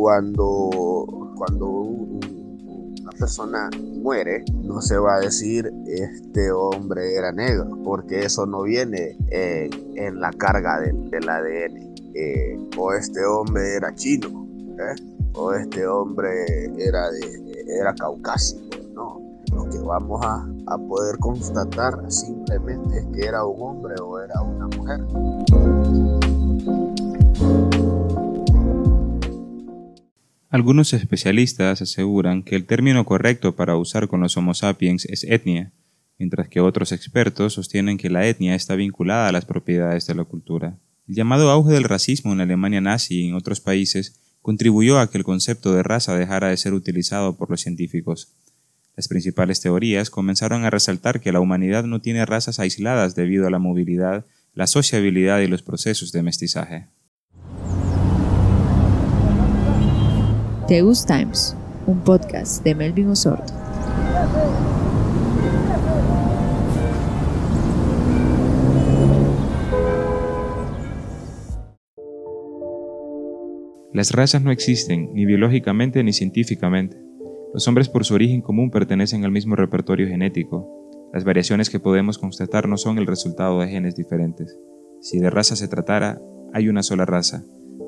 cuando, cuando una persona muere, no se va a decir este hombre era negro, porque eso no viene en la carga del, del ADN. Eh, o este hombre era chino, ¿eh? o este hombre era, de, era caucásico, no. Lo que vamos a, a poder constatar simplemente es que era un hombre o era una mujer. Algunos especialistas aseguran que el término correcto para usar con los Homo sapiens es etnia, mientras que otros expertos sostienen que la etnia está vinculada a las propiedades de la cultura. El llamado auge del racismo en Alemania nazi y en otros países contribuyó a que el concepto de raza dejara de ser utilizado por los científicos. Las principales teorías comenzaron a resaltar que la humanidad no tiene razas aisladas debido a la movilidad, la sociabilidad y los procesos de mestizaje. Teus Times, un podcast de Melvin Osorto. Las razas no existen, ni biológicamente ni científicamente. Los hombres por su origen común pertenecen al mismo repertorio genético. Las variaciones que podemos constatar no son el resultado de genes diferentes. Si de raza se tratara, hay una sola raza,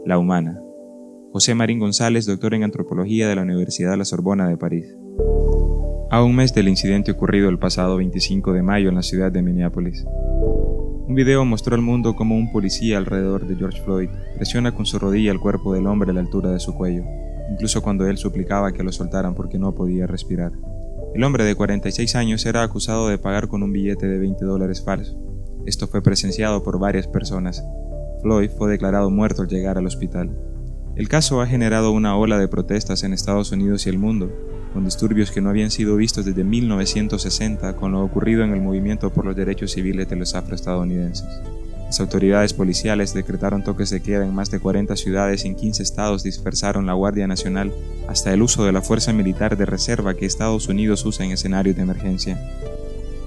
la humana, José Marín González, doctor en antropología de la Universidad de la Sorbona de París. A un mes del incidente ocurrido el pasado 25 de mayo en la ciudad de Minneapolis. Un video mostró al mundo cómo un policía alrededor de George Floyd presiona con su rodilla el cuerpo del hombre a la altura de su cuello, incluso cuando él suplicaba que lo soltaran porque no podía respirar. El hombre de 46 años era acusado de pagar con un billete de 20 dólares falso. Esto fue presenciado por varias personas. Floyd fue declarado muerto al llegar al hospital. El caso ha generado una ola de protestas en Estados Unidos y el mundo, con disturbios que no habían sido vistos desde 1960 con lo ocurrido en el movimiento por los derechos civiles de los afroestadounidenses. Las autoridades policiales decretaron toques de queda en más de 40 ciudades y en 15 estados dispersaron la Guardia Nacional hasta el uso de la fuerza militar de reserva que Estados Unidos usa en escenarios de emergencia.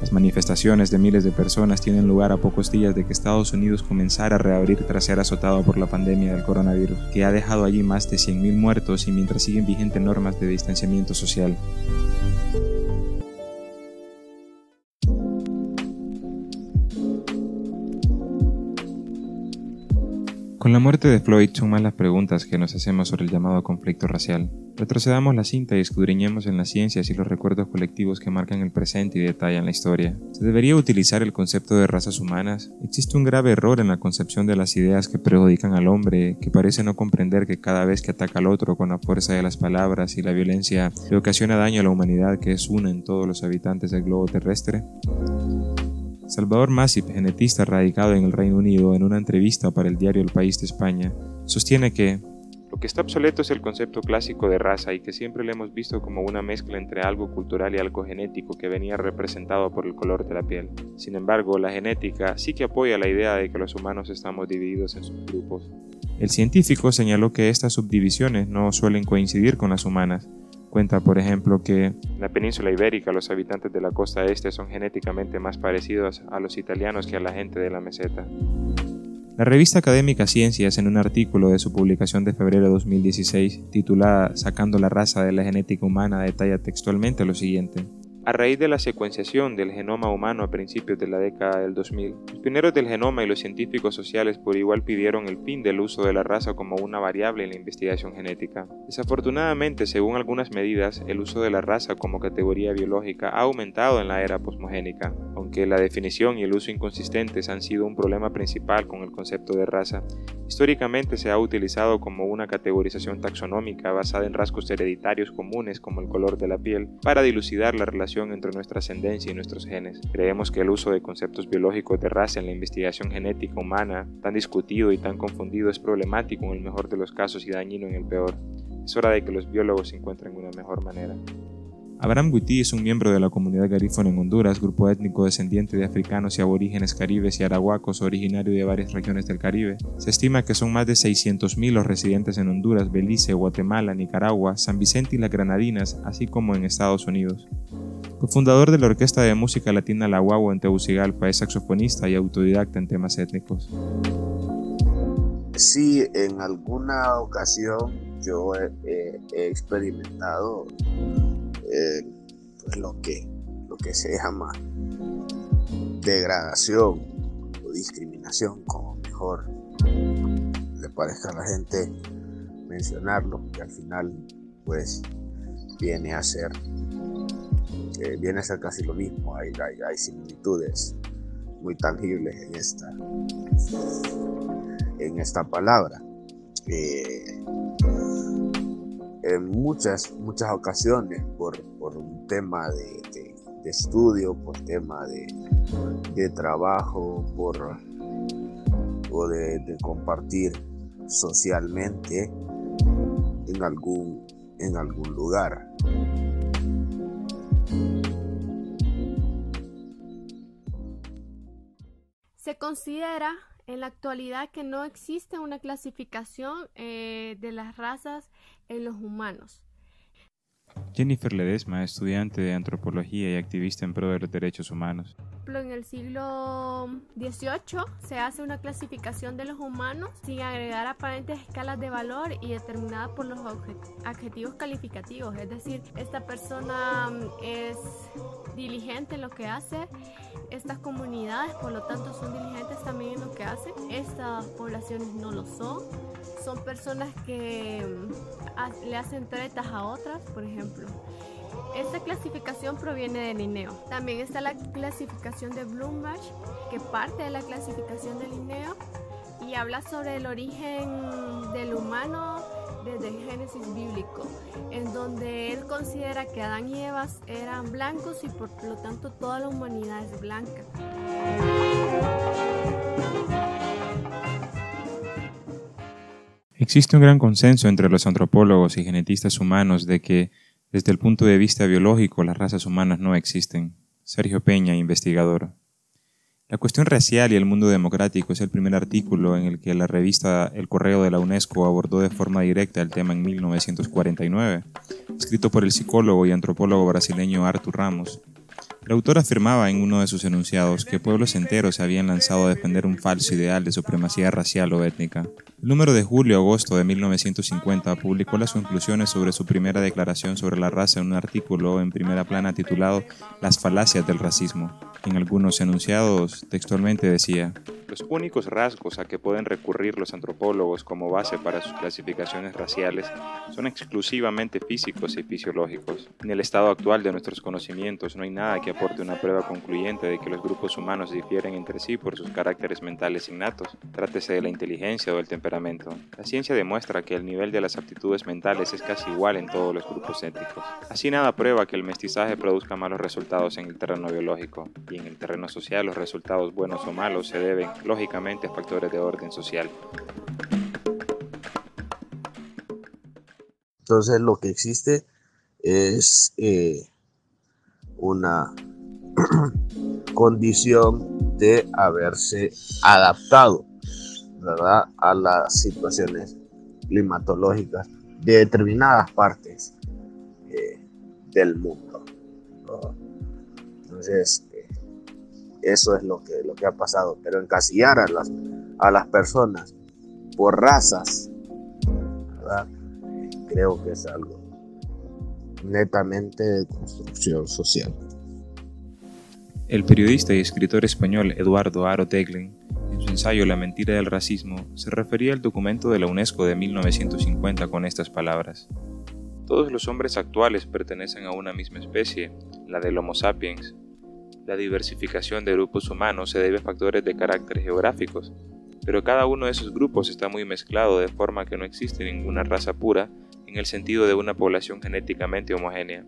Las manifestaciones de miles de personas tienen lugar a pocos días de que Estados Unidos comenzara a reabrir tras ser azotado por la pandemia del coronavirus, que ha dejado allí más de 100.000 muertos y mientras siguen vigentes normas de distanciamiento social. La muerte de Floyd son más las preguntas que nos hacemos sobre el llamado conflicto racial. Retrocedamos la cinta y escudriñemos en las ciencias y los recuerdos colectivos que marcan el presente y detallan la historia. ¿Se debería utilizar el concepto de razas humanas? Existe un grave error en la concepción de las ideas que perjudican al hombre, que parece no comprender que cada vez que ataca al otro con la fuerza de las palabras y la violencia le ocasiona daño a la humanidad que es una en todos los habitantes del globo terrestre. Salvador Masip, genetista radicado en el Reino Unido, en una entrevista para el diario El País de España, sostiene que lo que está obsoleto es el concepto clásico de raza y que siempre le hemos visto como una mezcla entre algo cultural y algo genético que venía representado por el color de la piel. Sin embargo, la genética sí que apoya la idea de que los humanos estamos divididos en subgrupos. El científico señaló que estas subdivisiones no suelen coincidir con las humanas, Cuenta, por ejemplo, que en la península ibérica los habitantes de la costa este son genéticamente más parecidos a los italianos que a la gente de la meseta. La revista académica Ciencias, en un artículo de su publicación de febrero de 2016, titulada Sacando la raza de la genética humana, detalla textualmente lo siguiente. A raíz de la secuenciación del genoma humano a principios de la década del 2000, los pioneros del genoma y los científicos sociales por igual pidieron el fin del uso de la raza como una variable en la investigación genética. Desafortunadamente, según algunas medidas, el uso de la raza como categoría biológica ha aumentado en la era posmogénica. Aunque la definición y el uso inconsistentes han sido un problema principal con el concepto de raza, históricamente se ha utilizado como una categorización taxonómica basada en rasgos hereditarios comunes como el color de la piel para dilucidar la relación entre nuestra ascendencia y nuestros genes. Creemos que el uso de conceptos biológicos de raza en la investigación genética humana, tan discutido y tan confundido, es problemático en el mejor de los casos y dañino en el peor. Es hora de que los biólogos encuentren una mejor manera. Abraham Witty es un miembro de la comunidad garífona en Honduras, grupo étnico descendiente de africanos y aborígenes caribes y arahuacos originario de varias regiones del Caribe. Se estima que son más de 600.000 los residentes en Honduras, Belice, Guatemala, Nicaragua, San Vicente y las Granadinas, así como en Estados Unidos. Cofundador de la Orquesta de Música Latina La Guagua en Tegucigalpa, es saxofonista y autodidacta en temas étnicos. Sí, en alguna ocasión yo he, experimentado eh, pues lo, que, lo que se llama degradación o discriminación, como mejor le parezca a la gente mencionarlo, que al final pues viene a ser eh, viene a ser casi lo mismo, hay, hay, similitudes muy tangibles en esta, en esta palabra. Eh, en muchas, muchas ocasiones por, un tema de, estudio, por tema de, trabajo, por, o de, compartir socialmente en algún, en algún lugar. Se considera en la actualidad que no existe una clasificación eh, de las razas en los humanos. Jennifer Ledesma, estudiante de antropología y activista en pro de los derechos humanos. En el siglo XVIII se hace una clasificación de los humanos sin agregar aparentes escalas de valor y determinada por los adjetivos calificativos. Es decir, esta persona mm, es diligente en lo que hace, estas comunidades por lo tanto son diligentes también en lo que hacen, estas poblaciones no lo son, son personas que mm, le hacen tretas a otras, por ejemplo. Esta clasificación proviene de Linneo. También está la clasificación de Bloomberg, que parte de la clasificación de Linneo y habla sobre el origen del humano desde el Génesis bíblico, en donde él considera que Adán y Eva eran blancos y por lo tanto toda la humanidad es blanca. Existe un gran consenso entre los antropólogos y genetistas humanos de que, desde el punto de vista biológico, las razas humanas no existen. Sergio Peña, investigador. La cuestión racial y el mundo democrático es el primer artículo en el que la revista El Correo de la UNESCO abordó de forma directa el tema en 1949, escrito por el psicólogo y antropólogo brasileño Arthur Ramos. El autor afirmaba en uno de sus enunciados que pueblos enteros se habían lanzado a defender un falso ideal de supremacía racial o étnica. El número de julio-agosto de 1950 publicó las conclusiones sobre su primera declaración sobre la raza en un artículo en primera plana titulado Las falacias del racismo. En algunos enunciados textualmente decía, los únicos rasgos a que pueden recurrir los antropólogos como base para sus clasificaciones raciales son exclusivamente físicos y fisiológicos. En el estado actual de nuestros conocimientos no hay nada que aporte una prueba concluyente de que los grupos humanos difieren entre sí por sus caracteres mentales innatos, trátese de la inteligencia o del temperamento. La ciencia demuestra que el nivel de las aptitudes mentales es casi igual en todos los grupos étnicos. Así nada prueba que el mestizaje produzca malos resultados en el terreno biológico, y en el terreno social los resultados buenos o malos se deben lógicamente factores de orden social. Entonces lo que existe es eh, una condición de haberse adaptado ¿verdad? a las situaciones climatológicas de determinadas partes eh, del mundo. Entonces, eso es lo que, lo que ha pasado. Pero encasillar a las, a las personas por razas, creo que es algo netamente de construcción social. El periodista y escritor español Eduardo Aro Teglin, en su ensayo La mentira del racismo, se refería al documento de la UNESCO de 1950 con estas palabras. Todos los hombres actuales pertenecen a una misma especie, la del Homo sapiens, la diversificación de grupos humanos se debe a factores de carácter geográficos, pero cada uno de esos grupos está muy mezclado de forma que no existe ninguna raza pura en el sentido de una población genéticamente homogénea,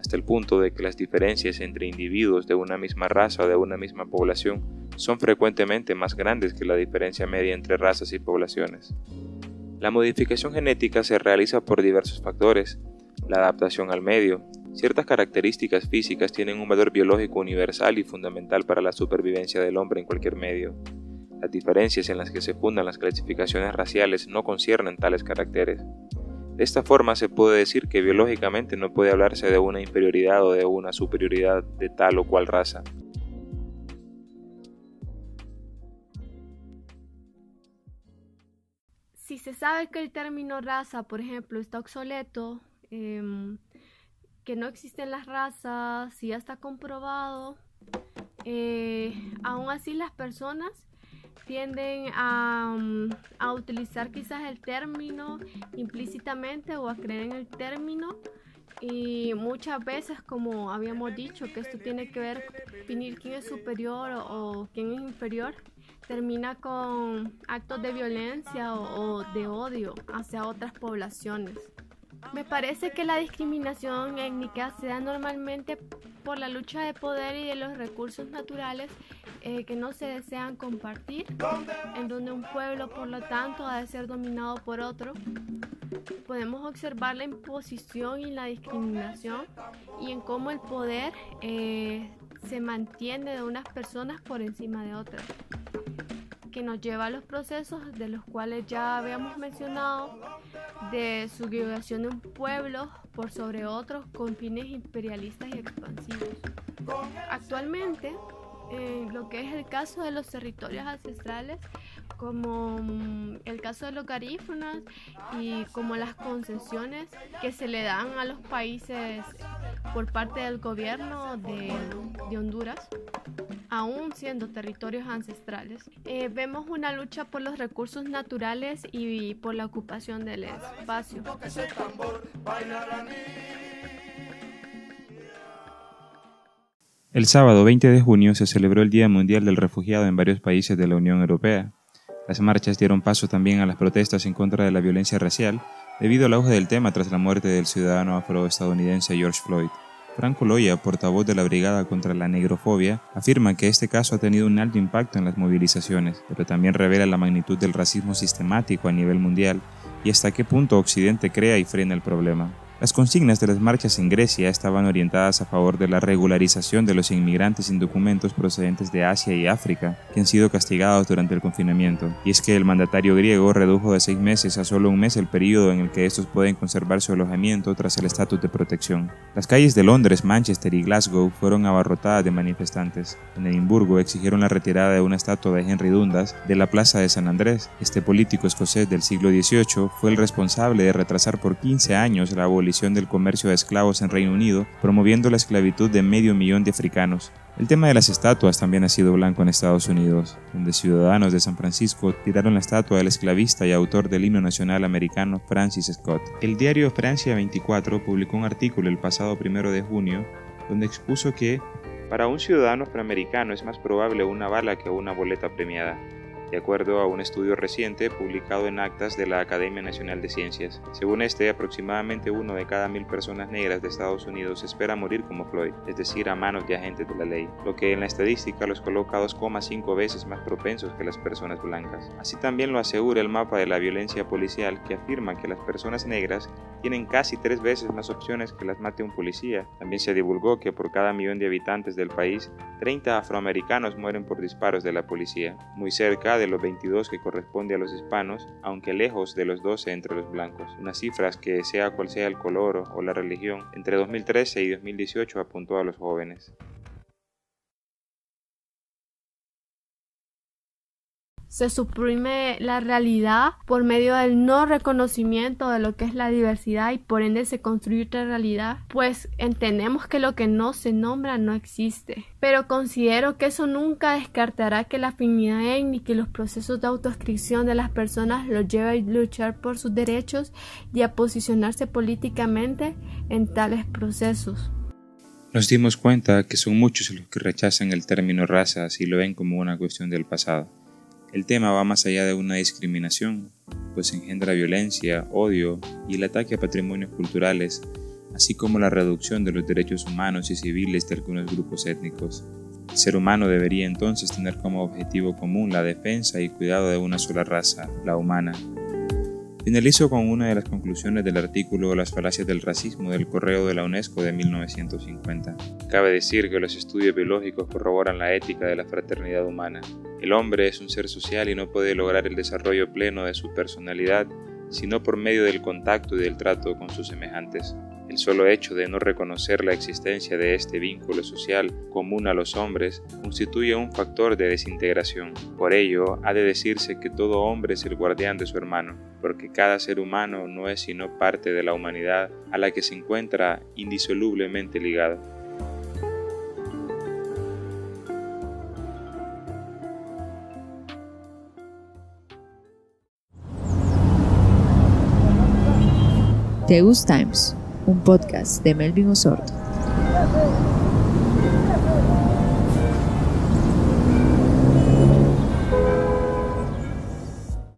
hasta el punto de que las diferencias entre individuos de una misma raza o de una misma población son frecuentemente más grandes que la diferencia media entre razas y poblaciones. La modificación genética se realiza por diversos factores, la adaptación al medio, Ciertas características físicas tienen un valor biológico universal y fundamental para la supervivencia del hombre en cualquier medio. Las diferencias en las que se fundan las clasificaciones raciales no conciernen tales caracteres. De esta forma se puede decir que biológicamente no puede hablarse de una inferioridad o de una superioridad de tal o cual raza. si se sabe que el término raza, por ejemplo, está obsoleto, em, que no existen las razas, si ya está comprobado, eh, aún así las personas tienden a, mm, a, utilizar quizás el término implícitamente o a creer en el término y muchas veces como habíamos dicho que esto tiene que ver definir quién es superior o, quién es inferior termina con actos de violencia o, o de odio hacia otras poblaciones. Me parece que la discriminación étnica se da normalmente por la lucha de poder y de los recursos naturales eh, que no se desean compartir, en donde un pueblo por lo tanto ha de ser dominado por otro. Podemos observar la imposición y la discriminación y en cómo el poder eh, se mantiene de unas personas por encima de otras que nos lleva a los procesos de los cuales ya habíamos mencionado, de subjugación de un pueblo por sobre otros con fines imperialistas y expansivos. Actualmente, en lo que es el caso de los territorios ancestrales, como mm, el caso de los garífonas y como las concesiones que se le dan a los países por parte del gobierno de, de Honduras, aún siendo territorios ancestrales. Eh, vemos una lucha por los recursos naturales y por la ocupación del espacio. El sábado 20 de junio se celebró el Día Mundial del Refugiado en varios países de la Unión Europea. Las marchas dieron paso también a las protestas en contra de la violencia racial debido al auge del tema tras la muerte del ciudadano afroestadounidense George Floyd. Franco Loya, portavoz de la Brigada contra la Negrofobia, afirma que este caso ha tenido un alto impacto en las movilizaciones, pero también revela la magnitud del racismo sistemático a nivel mundial y hasta qué punto Occidente crea y frena el problema. Las consignas de las marchas en Grecia estaban orientadas a favor de la regularización de los inmigrantes sin documentos procedentes de Asia y África, que han sido castigados durante el confinamiento. Y es que el mandatario griego redujo de seis meses a solo un mes el periodo en el que estos pueden conservar su alojamiento tras el estatus de protección. Las calles de Londres, Manchester y Glasgow fueron abarrotadas de manifestantes. En Edimburgo exigieron la retirada de una estatua de Henry Dundas de la Plaza de San Andrés. Este político escocés del siglo XVIII fue el responsable de retrasar por 15 años la abolición del comercio de esclavos en Reino Unido, promoviendo la esclavitud de medio millón de africanos. El tema de las estatuas también ha sido blanco en Estados Unidos, donde ciudadanos de San Francisco tiraron la estatua del esclavista y autor del himno nacional americano Francis Scott. El diario Francia 24 publicó un artículo el pasado primero de junio donde expuso que para un ciudadano afroamericano es más probable una bala que una boleta premiada de acuerdo a un estudio reciente publicado en actas de la Academia Nacional de Ciencias. Según este, aproximadamente uno de cada mil personas negras de Estados Unidos espera morir como Floyd, es decir, a manos de agentes de la ley, lo que en la estadística los coloca 2,5 veces más propensos que las personas blancas. Así también lo asegura el mapa de la violencia policial que afirma que las personas negras tienen casi tres veces más opciones que las mate un policía. También se divulgó que por cada millón de habitantes del país, 30 afroamericanos mueren por disparos de la policía, muy cerca de los 22 que corresponde a los hispanos, aunque lejos de los 12 entre los blancos. Unas cifras que, sea cual sea el color o la religión, entre 2013 y 2018 apuntó a los jóvenes. Se suprime la realidad por medio del no reconocimiento de lo que es la diversidad y por ende se construye otra realidad, pues entendemos que lo que no se nombra no existe. Pero considero que eso nunca descartará que la afinidad étnica y los procesos de autoscripción de las personas los lleva a luchar por sus derechos y a posicionarse políticamente en tales procesos. Nos dimos cuenta que son muchos los que rechazan el término raza y lo ven como una cuestión del pasado. El tema va más allá de una discriminación, pues engendra violencia, odio y el ataque a patrimonios culturales, así como la reducción de los derechos humanos y civiles de algunos grupos étnicos. El ser humano debería entonces tener como objetivo común la defensa y cuidado de una sola raza, la humana, Finalizo con una de las conclusiones del artículo Las falacias del racismo del correo de la UNESCO de 1950. Cabe decir que los estudios biológicos corroboran la ética de la fraternidad humana. El hombre es un ser social y no puede lograr el desarrollo pleno de su personalidad sino por medio del contacto y del trato con sus semejantes. El solo hecho de no reconocer la existencia de este vínculo social común a los hombres constituye un factor de desintegración. Por ello, ha de decirse que todo hombre es el guardián de su hermano, porque cada ser humano no es sino parte de la humanidad a la que se encuentra indisolublemente ligado. Teus Times, un podcast de Melvin Osorto.